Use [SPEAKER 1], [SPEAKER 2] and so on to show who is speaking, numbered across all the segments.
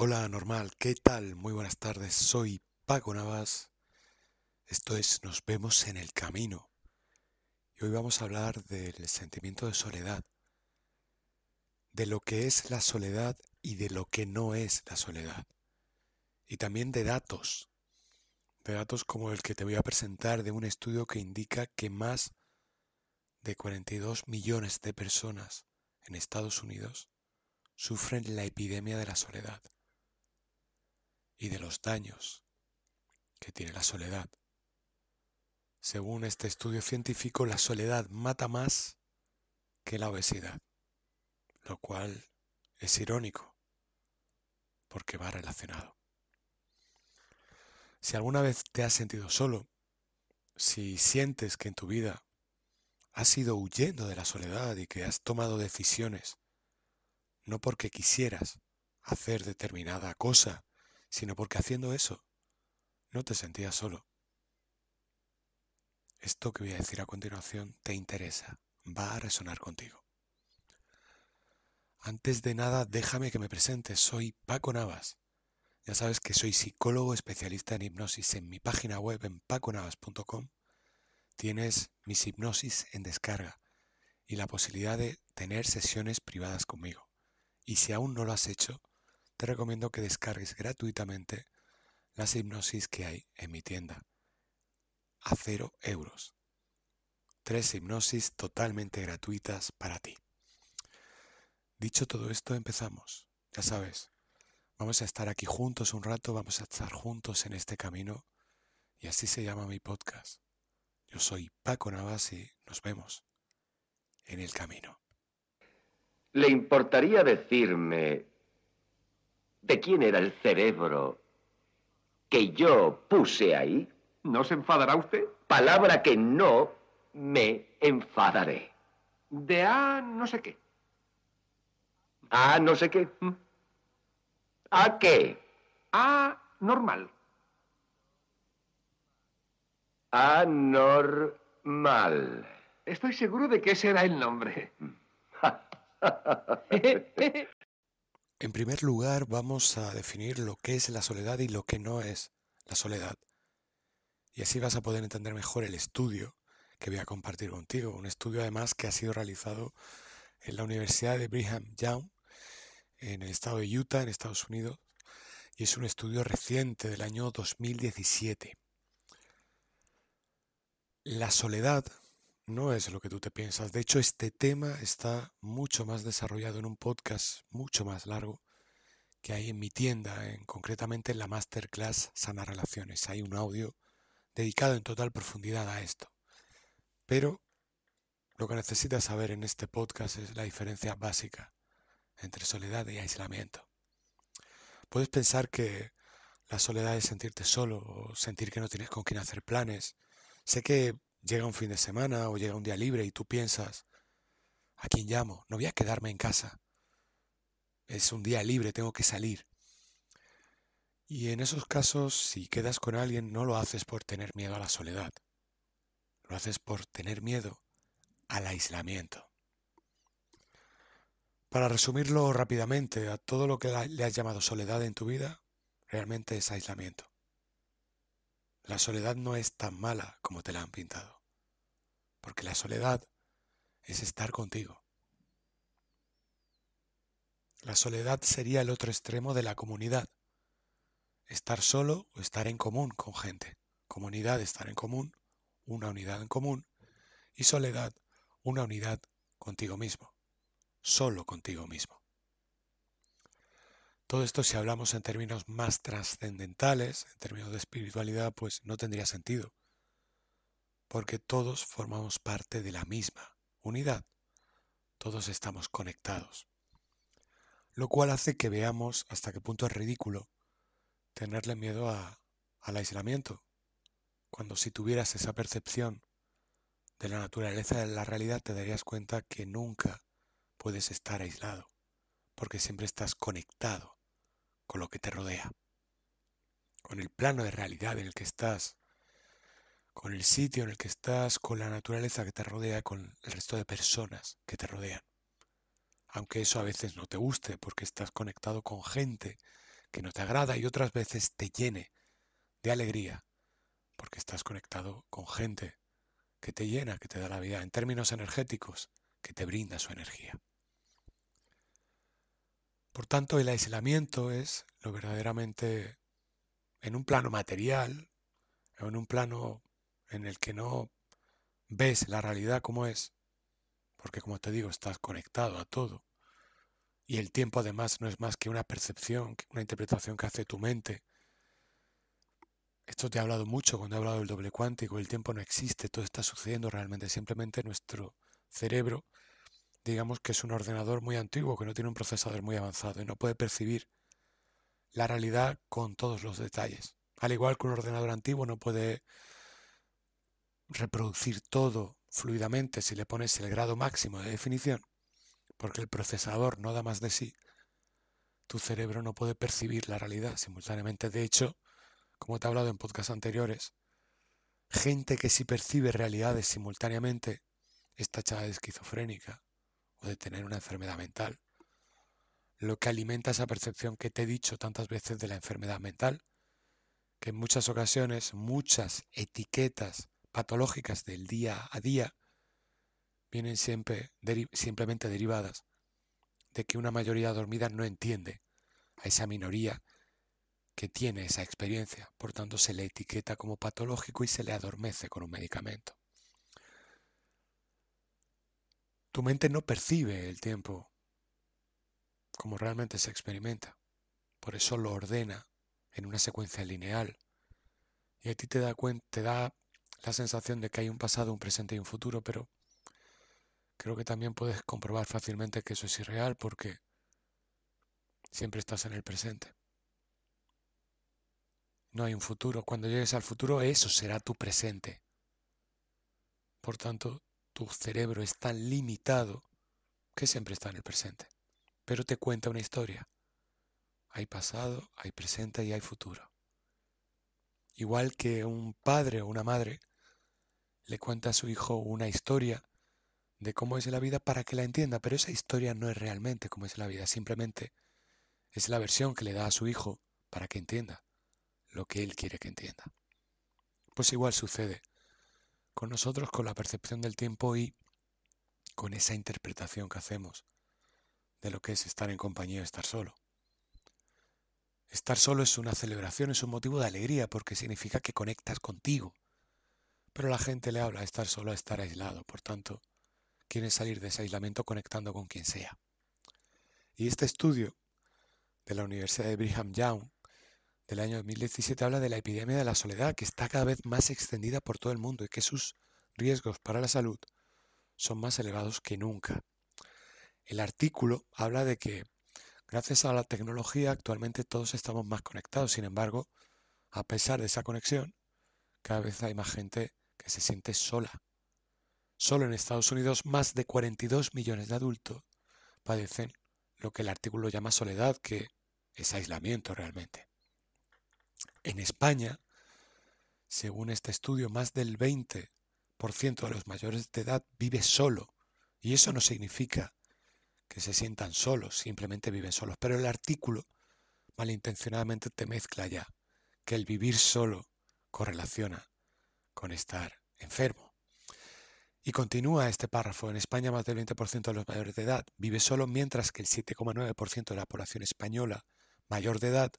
[SPEAKER 1] Hola, normal, ¿qué tal? Muy buenas tardes, soy Paco Navas. Esto es Nos vemos en el camino. Y hoy vamos a hablar del sentimiento de soledad, de lo que es la soledad y de lo que no es la soledad. Y también de datos, de datos como el que te voy a presentar de un estudio que indica que más de 42 millones de personas en Estados Unidos sufren la epidemia de la soledad y de los daños que tiene la soledad. Según este estudio científico, la soledad mata más que la obesidad, lo cual es irónico, porque va relacionado. Si alguna vez te has sentido solo, si sientes que en tu vida has ido huyendo de la soledad y que has tomado decisiones no porque quisieras hacer determinada cosa sino porque haciendo eso no te sentías solo. Esto que voy a decir a continuación te interesa, va a resonar contigo. Antes de nada, déjame que me presente, soy Paco Navas. Ya sabes que soy psicólogo especialista en hipnosis. En mi página web en paconavas.com tienes mis hipnosis en descarga y la posibilidad de tener sesiones privadas conmigo. Y si aún no lo has hecho, te recomiendo que descargues gratuitamente las hipnosis que hay en mi tienda. A cero euros. Tres hipnosis totalmente gratuitas para ti. Dicho todo esto, empezamos. Ya sabes, vamos a estar aquí juntos un rato, vamos a estar juntos en este camino y así se llama mi podcast. Yo soy Paco Navas y nos vemos en el camino.
[SPEAKER 2] ¿Le importaría decirme de quién era el cerebro que yo puse ahí?
[SPEAKER 3] ¿No se enfadará usted?
[SPEAKER 2] Palabra que no me enfadaré.
[SPEAKER 3] De A no sé qué.
[SPEAKER 2] ¿A no sé qué? ¿Mm? ¿A qué?
[SPEAKER 3] A normal.
[SPEAKER 2] Anormal.
[SPEAKER 3] Estoy seguro de que ese era el nombre.
[SPEAKER 1] En primer lugar, vamos a definir lo que es la soledad y lo que no es la soledad. Y así vas a poder entender mejor el estudio que voy a compartir contigo. Un estudio además que ha sido realizado en la Universidad de Brigham Young, en el estado de Utah, en Estados Unidos. Y es un estudio reciente del año 2017. La soledad no es lo que tú te piensas. De hecho, este tema está mucho más desarrollado en un podcast mucho más largo que hay en mi tienda, en, concretamente en la Masterclass Sana Relaciones. Hay un audio dedicado en total profundidad a esto. Pero lo que necesitas saber en este podcast es la diferencia básica entre soledad y aislamiento. Puedes pensar que la soledad es sentirte solo o sentir que no tienes con quién hacer planes. Sé que llega un fin de semana o llega un día libre y tú piensas, ¿a quién llamo? No voy a quedarme en casa. Es un día libre, tengo que salir. Y en esos casos, si quedas con alguien, no lo haces por tener miedo a la soledad. Lo haces por tener miedo al aislamiento. Para resumirlo rápidamente, a todo lo que le has llamado soledad en tu vida, realmente es aislamiento. La soledad no es tan mala como te la han pintado, porque la soledad es estar contigo. La soledad sería el otro extremo de la comunidad. Estar solo o estar en común con gente. Comunidad, estar en común, una unidad en común. Y soledad, una unidad contigo mismo. Solo contigo mismo. Todo esto si hablamos en términos más trascendentales, en términos de espiritualidad, pues no tendría sentido. Porque todos formamos parte de la misma unidad. Todos estamos conectados. Lo cual hace que veamos hasta qué punto es ridículo tenerle miedo a, al aislamiento, cuando si tuvieras esa percepción de la naturaleza de la realidad te darías cuenta que nunca puedes estar aislado, porque siempre estás conectado con lo que te rodea, con el plano de realidad en el que estás, con el sitio en el que estás, con la naturaleza que te rodea, con el resto de personas que te rodean. Aunque eso a veces no te guste porque estás conectado con gente que no te agrada y otras veces te llene de alegría porque estás conectado con gente que te llena, que te da la vida, en términos energéticos, que te brinda su energía. Por tanto, el aislamiento es lo verdaderamente en un plano material, en un plano en el que no ves la realidad como es, porque como te digo, estás conectado a todo. Y el tiempo además no es más que una percepción, una interpretación que hace tu mente. Esto te ha hablado mucho cuando he hablado del doble cuántico, el tiempo no existe, todo está sucediendo realmente, simplemente nuestro cerebro, digamos que es un ordenador muy antiguo, que no tiene un procesador muy avanzado y no puede percibir la realidad con todos los detalles. Al igual que un ordenador antiguo no puede reproducir todo fluidamente si le pones el grado máximo de definición, porque el procesador no da más de sí, tu cerebro no puede percibir la realidad simultáneamente. De hecho, como te he hablado en podcasts anteriores, gente que sí percibe realidades simultáneamente está echada de esquizofrénica o de tener una enfermedad mental. Lo que alimenta esa percepción que te he dicho tantas veces de la enfermedad mental, que en muchas ocasiones muchas etiquetas patológicas del día a día vienen siempre simplemente derivadas de que una mayoría dormida no entiende a esa minoría que tiene esa experiencia, por tanto se le etiqueta como patológico y se le adormece con un medicamento. Tu mente no percibe el tiempo como realmente se experimenta, por eso lo ordena en una secuencia lineal y a ti te da, te da la sensación de que hay un pasado, un presente y un futuro, pero creo que también puedes comprobar fácilmente que eso es irreal porque siempre estás en el presente. No hay un futuro. Cuando llegues al futuro, eso será tu presente. Por tanto, tu cerebro es tan limitado que siempre está en el presente. Pero te cuenta una historia. Hay pasado, hay presente y hay futuro. Igual que un padre o una madre le cuenta a su hijo una historia de cómo es la vida para que la entienda, pero esa historia no es realmente cómo es la vida, simplemente es la versión que le da a su hijo para que entienda lo que él quiere que entienda. Pues igual sucede con nosotros, con la percepción del tiempo y con esa interpretación que hacemos de lo que es estar en compañía o estar solo. Estar solo es una celebración, es un motivo de alegría porque significa que conectas contigo, pero la gente le habla a estar solo, a estar aislado. Por tanto, quiere salir de ese aislamiento conectando con quien sea. Y este estudio de la Universidad de Brigham Young del año 2017 habla de la epidemia de la soledad que está cada vez más extendida por todo el mundo y que sus riesgos para la salud son más elevados que nunca. El artículo habla de que gracias a la tecnología actualmente todos estamos más conectados, sin embargo, a pesar de esa conexión, cada vez hay más gente que se siente sola. Solo en Estados Unidos más de 42 millones de adultos padecen lo que el artículo llama soledad, que es aislamiento realmente. En España, según este estudio, más del 20% de los mayores de edad vive solo. Y eso no significa que se sientan solos, simplemente viven solos. Pero el artículo malintencionadamente te mezcla ya que el vivir solo correlaciona con estar enfermo. Y continúa este párrafo. En España más del 20% de los mayores de edad vive solo, mientras que el 7,9% de la población española mayor de edad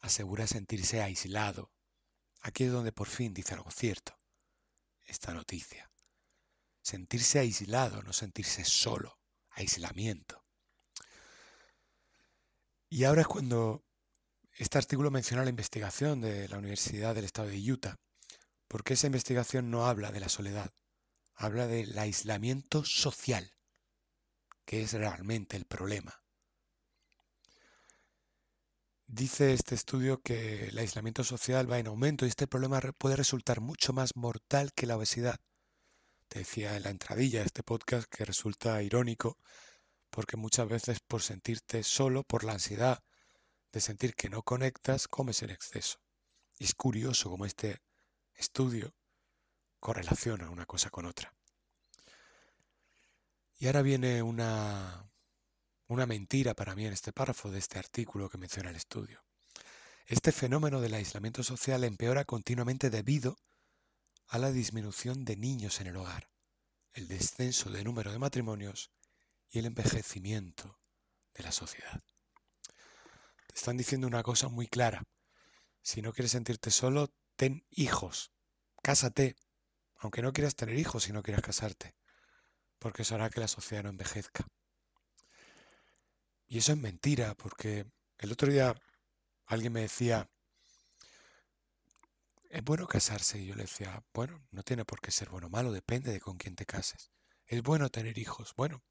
[SPEAKER 1] asegura sentirse aislado. Aquí es donde por fin dice algo cierto. Esta noticia. Sentirse aislado, no sentirse solo. Aislamiento. Y ahora es cuando este artículo menciona la investigación de la Universidad del Estado de Utah porque esa investigación no habla de la soledad, habla del aislamiento social, que es realmente el problema. Dice este estudio que el aislamiento social va en aumento y este problema puede resultar mucho más mortal que la obesidad. Te decía en la entradilla de este podcast que resulta irónico porque muchas veces por sentirte solo, por la ansiedad de sentir que no conectas, comes en exceso. Y es curioso cómo este estudio correlaciona una cosa con otra. Y ahora viene una, una mentira para mí en este párrafo de este artículo que menciona el estudio. Este fenómeno del aislamiento social empeora continuamente debido a la disminución de niños en el hogar, el descenso de número de matrimonios y el envejecimiento de la sociedad. Te están diciendo una cosa muy clara. Si no quieres sentirte solo, ten hijos, cásate, aunque no quieras tener hijos si no quieras casarte, porque eso hará que la sociedad no envejezca. Y eso es mentira, porque el otro día alguien me decía, es bueno casarse, y yo le decía, bueno, no tiene por qué ser bueno o malo, depende de con quién te cases. Es bueno tener hijos, bueno,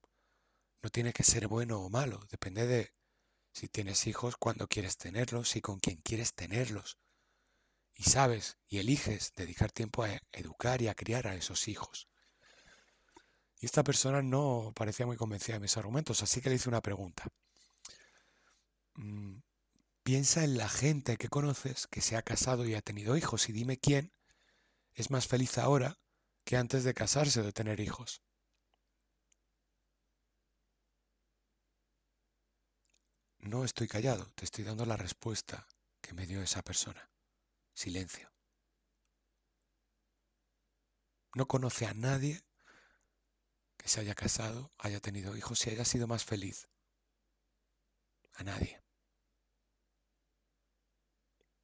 [SPEAKER 1] no tiene que ser bueno o malo, depende de si tienes hijos, cuándo quieres tenerlos y con quién quieres tenerlos y sabes y eliges dedicar tiempo a educar y a criar a esos hijos. Y esta persona no parecía muy convencida de mis argumentos, así que le hice una pregunta. Mm, piensa en la gente que conoces que se ha casado y ha tenido hijos y dime quién es más feliz ahora que antes de casarse o de tener hijos. No estoy callado, te estoy dando la respuesta que me dio esa persona silencio. No conoce a nadie que se haya casado, haya tenido hijos y haya sido más feliz. A nadie.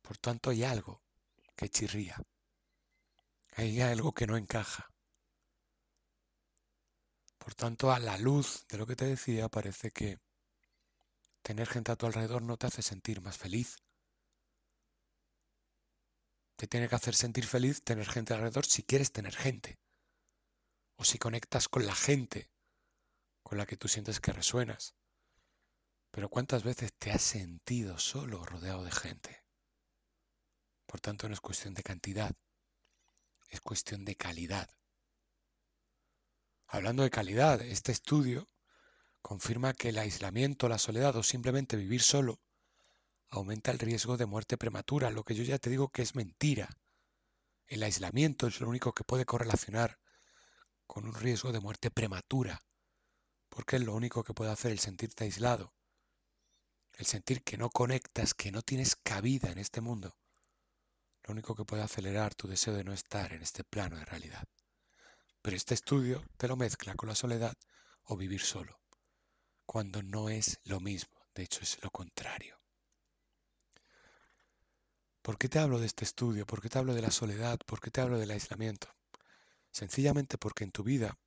[SPEAKER 1] Por tanto, hay algo que chirría. Hay algo que no encaja. Por tanto, a la luz de lo que te decía, parece que tener gente a tu alrededor no te hace sentir más feliz, te tiene que hacer sentir feliz tener gente alrededor si quieres tener gente. O si conectas con la gente con la que tú sientes que resuenas. Pero ¿cuántas veces te has sentido solo rodeado de gente? Por tanto, no es cuestión de cantidad, es cuestión de calidad. Hablando de calidad, este estudio confirma que el aislamiento, la soledad o simplemente vivir solo aumenta el riesgo de muerte prematura, lo que yo ya te digo que es mentira. El aislamiento es lo único que puede correlacionar con un riesgo de muerte prematura, porque es lo único que puede hacer el sentirte aislado, el sentir que no conectas, que no tienes cabida en este mundo, lo único que puede acelerar tu deseo de no estar en este plano de realidad. Pero este estudio te lo mezcla con la soledad o vivir solo, cuando no es lo mismo, de hecho es lo contrario. ¿Por qué te hablo de este estudio? ¿Por qué te hablo de la soledad? ¿Por qué te hablo del aislamiento? Sencillamente porque en tu vida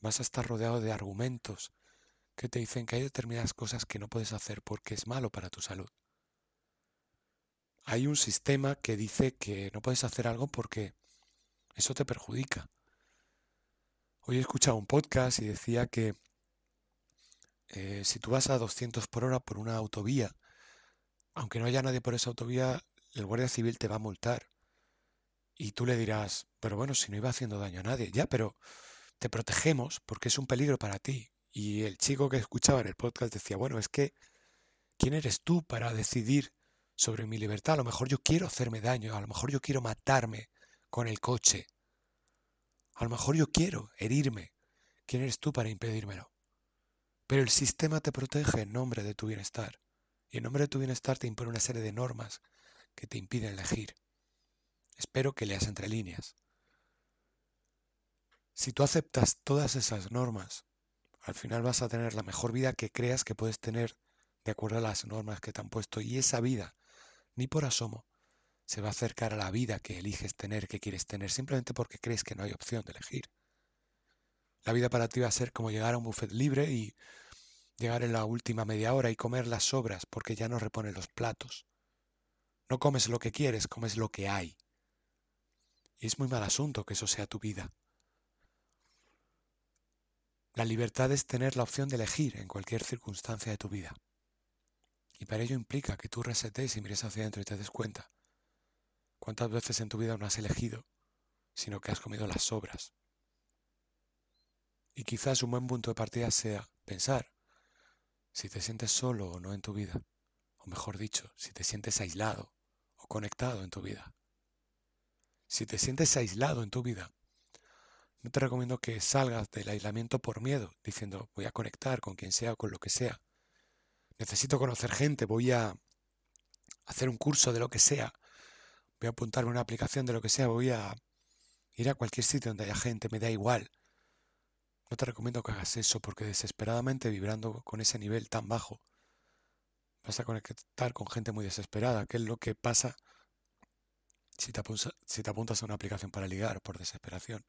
[SPEAKER 1] vas a estar rodeado de argumentos que te dicen que hay determinadas cosas que no puedes hacer porque es malo para tu salud. Hay un sistema que dice que no puedes hacer algo porque eso te perjudica. Hoy he escuchado un podcast y decía que eh, si tú vas a 200 por hora por una autovía, aunque no haya nadie por esa autovía, el guardia civil te va a multar. Y tú le dirás, pero bueno, si no iba haciendo daño a nadie, ya, pero te protegemos porque es un peligro para ti. Y el chico que escuchaba en el podcast decía, bueno, es que, ¿quién eres tú para decidir sobre mi libertad? A lo mejor yo quiero hacerme daño, a lo mejor yo quiero matarme con el coche. A lo mejor yo quiero herirme. ¿Quién eres tú para impedírmelo? Pero el sistema te protege en nombre de tu bienestar. Y en nombre de tu bienestar te impone una serie de normas que te impiden elegir. Espero que leas entre líneas. Si tú aceptas todas esas normas, al final vas a tener la mejor vida que creas que puedes tener de acuerdo a las normas que te han puesto y esa vida, ni por asomo, se va a acercar a la vida que eliges tener, que quieres tener, simplemente porque crees que no hay opción de elegir. La vida para ti va a ser como llegar a un buffet libre y llegar en la última media hora y comer las sobras porque ya no reponen los platos. No comes lo que quieres, comes lo que hay. Y es muy mal asunto que eso sea tu vida. La libertad es tener la opción de elegir en cualquier circunstancia de tu vida. Y para ello implica que tú resetes y mires hacia adentro y te des cuenta cuántas veces en tu vida no has elegido, sino que has comido las sobras. Y quizás un buen punto de partida sea pensar si te sientes solo o no en tu vida, o mejor dicho, si te sientes aislado o conectado en tu vida. Si te sientes aislado en tu vida, no te recomiendo que salgas del aislamiento por miedo, diciendo voy a conectar con quien sea o con lo que sea. Necesito conocer gente, voy a hacer un curso de lo que sea, voy a apuntarme a una aplicación de lo que sea, voy a ir a cualquier sitio donde haya gente, me da igual. No te recomiendo que hagas eso porque desesperadamente vibrando con ese nivel tan bajo vas a conectar con gente muy desesperada, que es lo que pasa si te, apuntas, si te apuntas a una aplicación para ligar por desesperación.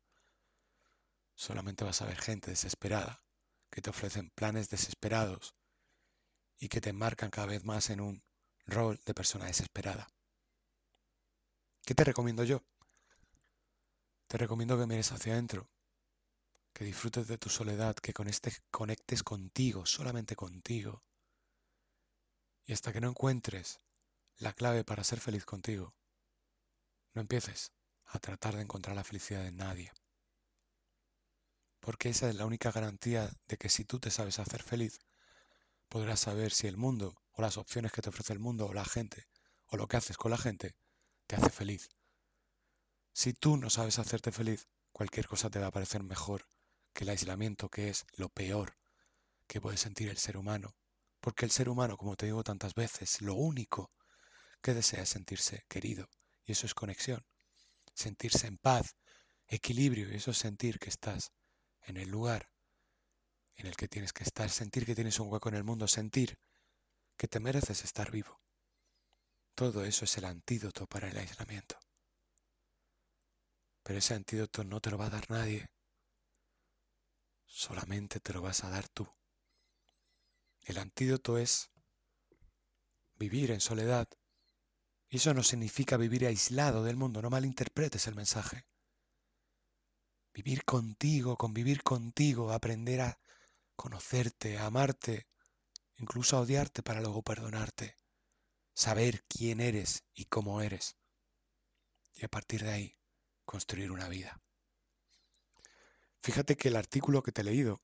[SPEAKER 1] Solamente vas a ver gente desesperada, que te ofrecen planes desesperados y que te marcan cada vez más en un rol de persona desesperada. ¿Qué te recomiendo yo? Te recomiendo que mires hacia adentro, que disfrutes de tu soledad, que conectes contigo, solamente contigo. Y hasta que no encuentres la clave para ser feliz contigo, no empieces a tratar de encontrar la felicidad en nadie. Porque esa es la única garantía de que si tú te sabes hacer feliz, podrás saber si el mundo o las opciones que te ofrece el mundo o la gente o lo que haces con la gente te hace feliz. Si tú no sabes hacerte feliz, cualquier cosa te va a parecer mejor que el aislamiento, que es lo peor que puede sentir el ser humano. Porque el ser humano, como te digo tantas veces, lo único que desea es sentirse querido. Y eso es conexión. Sentirse en paz, equilibrio, y eso es sentir que estás en el lugar en el que tienes que estar, sentir que tienes un hueco en el mundo, sentir que te mereces estar vivo. Todo eso es el antídoto para el aislamiento. Pero ese antídoto no te lo va a dar nadie. Solamente te lo vas a dar tú. El antídoto es vivir en soledad. Y eso no significa vivir aislado del mundo, no malinterpretes el mensaje. Vivir contigo, convivir contigo, aprender a conocerte, amarte, incluso odiarte para luego perdonarte. Saber quién eres y cómo eres. Y a partir de ahí, construir una vida. Fíjate que el artículo que te he leído,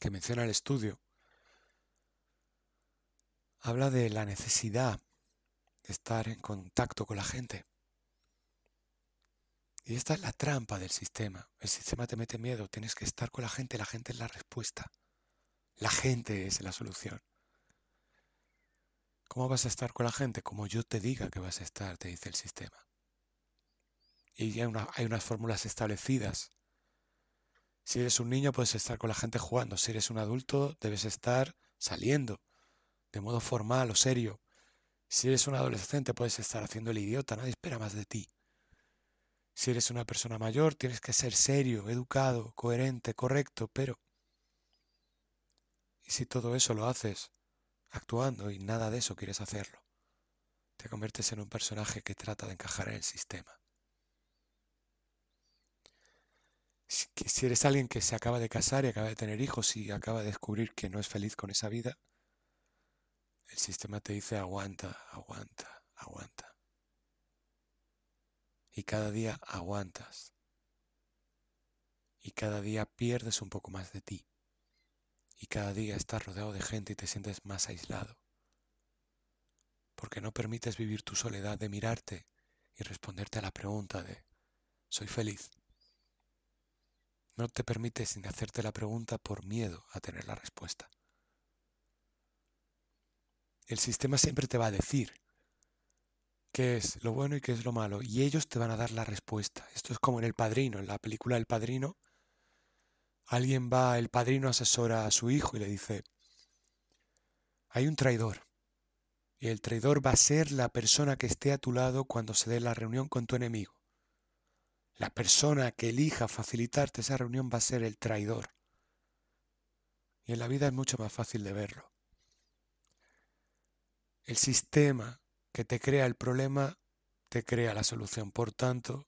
[SPEAKER 1] que menciona el estudio, habla de la necesidad de estar en contacto con la gente. Y esta es la trampa del sistema. El sistema te mete miedo, tienes que estar con la gente, la gente es la respuesta. La gente es la solución. ¿Cómo vas a estar con la gente? Como yo te diga que vas a estar, te dice el sistema. Y hay, hay unas fórmulas establecidas. Si eres un niño, puedes estar con la gente jugando. Si eres un adulto, debes estar saliendo, de modo formal o serio. Si eres un adolescente, puedes estar haciendo el idiota, nadie espera más de ti. Si eres una persona mayor, tienes que ser serio, educado, coherente, correcto, pero... ¿Y si todo eso lo haces actuando y nada de eso quieres hacerlo? Te conviertes en un personaje que trata de encajar en el sistema. Si eres alguien que se acaba de casar y acaba de tener hijos y acaba de descubrir que no es feliz con esa vida, el sistema te dice aguanta, aguanta, aguanta y cada día aguantas y cada día pierdes un poco más de ti y cada día estás rodeado de gente y te sientes más aislado porque no permites vivir tu soledad de mirarte y responderte a la pregunta de ¿soy feliz? No te permites sin hacerte la pregunta por miedo a tener la respuesta. El sistema siempre te va a decir qué es lo bueno y qué es lo malo, y ellos te van a dar la respuesta. Esto es como en El Padrino, en la película El Padrino. Alguien va, el padrino asesora a su hijo y le dice, hay un traidor, y el traidor va a ser la persona que esté a tu lado cuando se dé la reunión con tu enemigo. La persona que elija facilitarte esa reunión va a ser el traidor. Y en la vida es mucho más fácil de verlo. El sistema que te crea el problema, te crea la solución. Por tanto,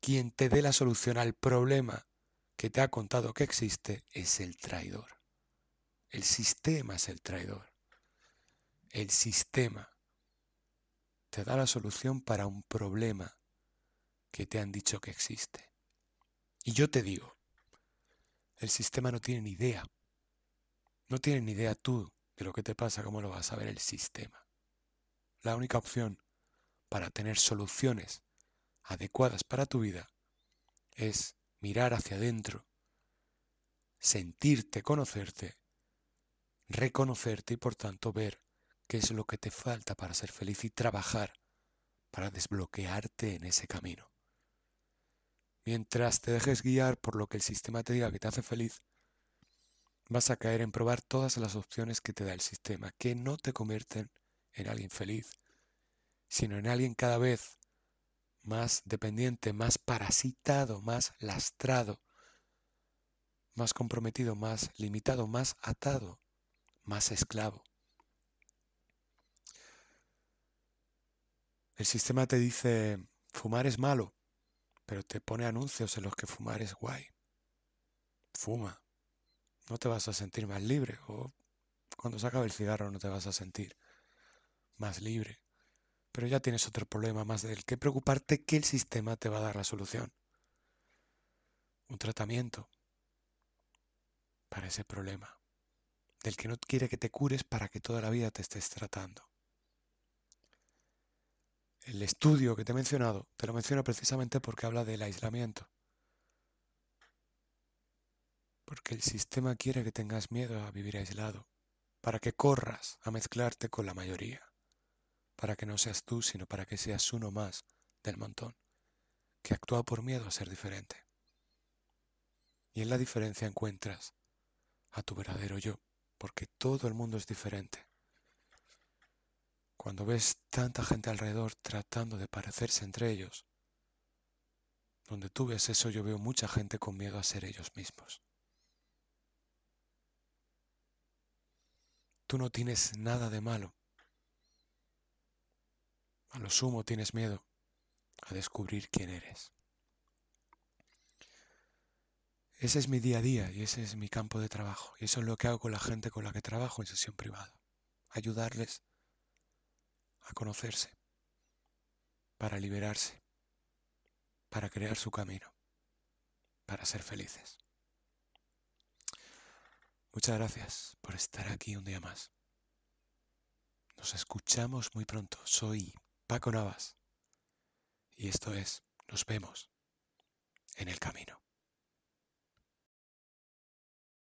[SPEAKER 1] quien te dé la solución al problema que te ha contado que existe es el traidor. El sistema es el traidor. El sistema te da la solución para un problema que te han dicho que existe. Y yo te digo, el sistema no tiene ni idea. No tiene ni idea tú de lo que te pasa, cómo lo vas a ver el sistema. La única opción para tener soluciones adecuadas para tu vida es mirar hacia adentro, sentirte, conocerte, reconocerte y por tanto ver qué es lo que te falta para ser feliz y trabajar para desbloquearte en ese camino. Mientras te dejes guiar por lo que el sistema te diga que te hace feliz, vas a caer en probar todas las opciones que te da el sistema, que no te convierten en alguien feliz, sino en alguien cada vez más dependiente, más parasitado, más lastrado, más comprometido, más limitado, más atado, más esclavo. El sistema te dice, fumar es malo, pero te pone anuncios en los que fumar es guay. Fuma. No te vas a sentir más libre o cuando se acabe el cigarro no te vas a sentir más libre. Pero ya tienes otro problema más del que preocuparte que el sistema te va a dar la solución. Un tratamiento para ese problema, del que no quiere que te cures para que toda la vida te estés tratando. El estudio que te he mencionado, te lo menciono precisamente porque habla del aislamiento. Porque el sistema quiere que tengas miedo a vivir aislado, para que corras a mezclarte con la mayoría para que no seas tú, sino para que seas uno más del montón, que actúa por miedo a ser diferente. Y en la diferencia encuentras a tu verdadero yo, porque todo el mundo es diferente. Cuando ves tanta gente alrededor tratando de parecerse entre ellos, donde tú ves eso yo veo mucha gente con miedo a ser ellos mismos. Tú no tienes nada de malo a lo sumo tienes miedo a descubrir quién eres. Ese es mi día a día y ese es mi campo de trabajo. Y eso es lo que hago con la gente con la que trabajo en sesión privada. Ayudarles a conocerse, para liberarse, para crear su camino, para ser felices. Muchas gracias por estar aquí un día más. Nos escuchamos muy pronto. Soy Paco Navas. Y esto es, nos vemos en el camino.